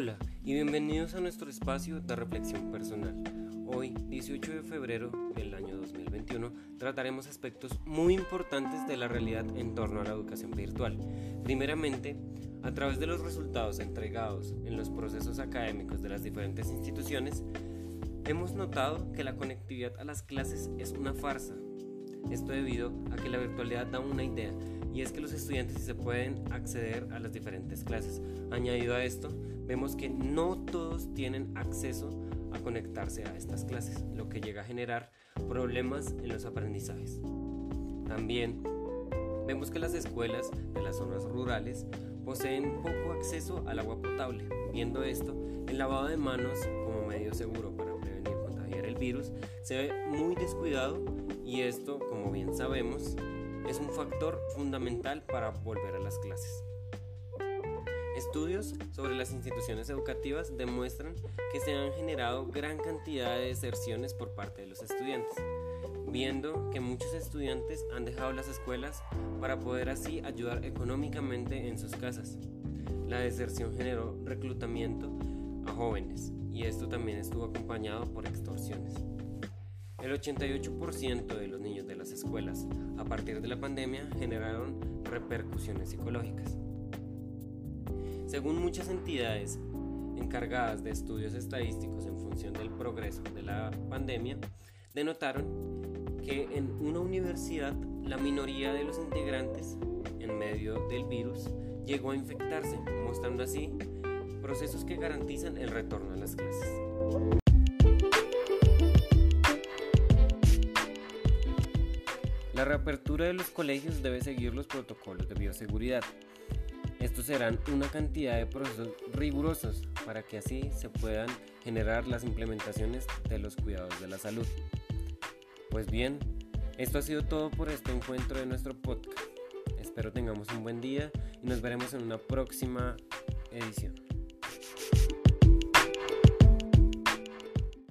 Hola y bienvenidos a nuestro espacio de reflexión personal. Hoy, 18 de febrero del año 2021, trataremos aspectos muy importantes de la realidad en torno a la educación virtual. Primeramente, a través de los resultados entregados en los procesos académicos de las diferentes instituciones, hemos notado que la conectividad a las clases es una farsa. Esto debido a que la virtualidad da una idea y es que los estudiantes se pueden acceder a las diferentes clases. Añadido a esto, vemos que no todos tienen acceso a conectarse a estas clases, lo que llega a generar problemas en los aprendizajes. También vemos que las escuelas de las zonas rurales poseen poco acceso al agua potable. Viendo esto, el lavado de manos como medio seguro para prevenir contagiar el virus se ve muy descuidado y esto, como bien sabemos, es un factor fundamental para volver a las clases. Estudios sobre las instituciones educativas demuestran que se han generado gran cantidad de deserciones por parte de los estudiantes, viendo que muchos estudiantes han dejado las escuelas para poder así ayudar económicamente en sus casas. La deserción generó reclutamiento a jóvenes y esto también estuvo acompañado por extorsiones. El 88% de los niños de las escuelas a partir de la pandemia generaron repercusiones psicológicas. Según muchas entidades encargadas de estudios estadísticos en función del progreso de la pandemia, denotaron que en una universidad la minoría de los integrantes en medio del virus llegó a infectarse, mostrando así procesos que garantizan el retorno a las clases. La reapertura de los colegios debe seguir los protocolos de bioseguridad. Estos serán una cantidad de procesos rigurosos para que así se puedan generar las implementaciones de los cuidados de la salud. Pues bien, esto ha sido todo por este encuentro de nuestro podcast. Espero tengamos un buen día y nos veremos en una próxima edición.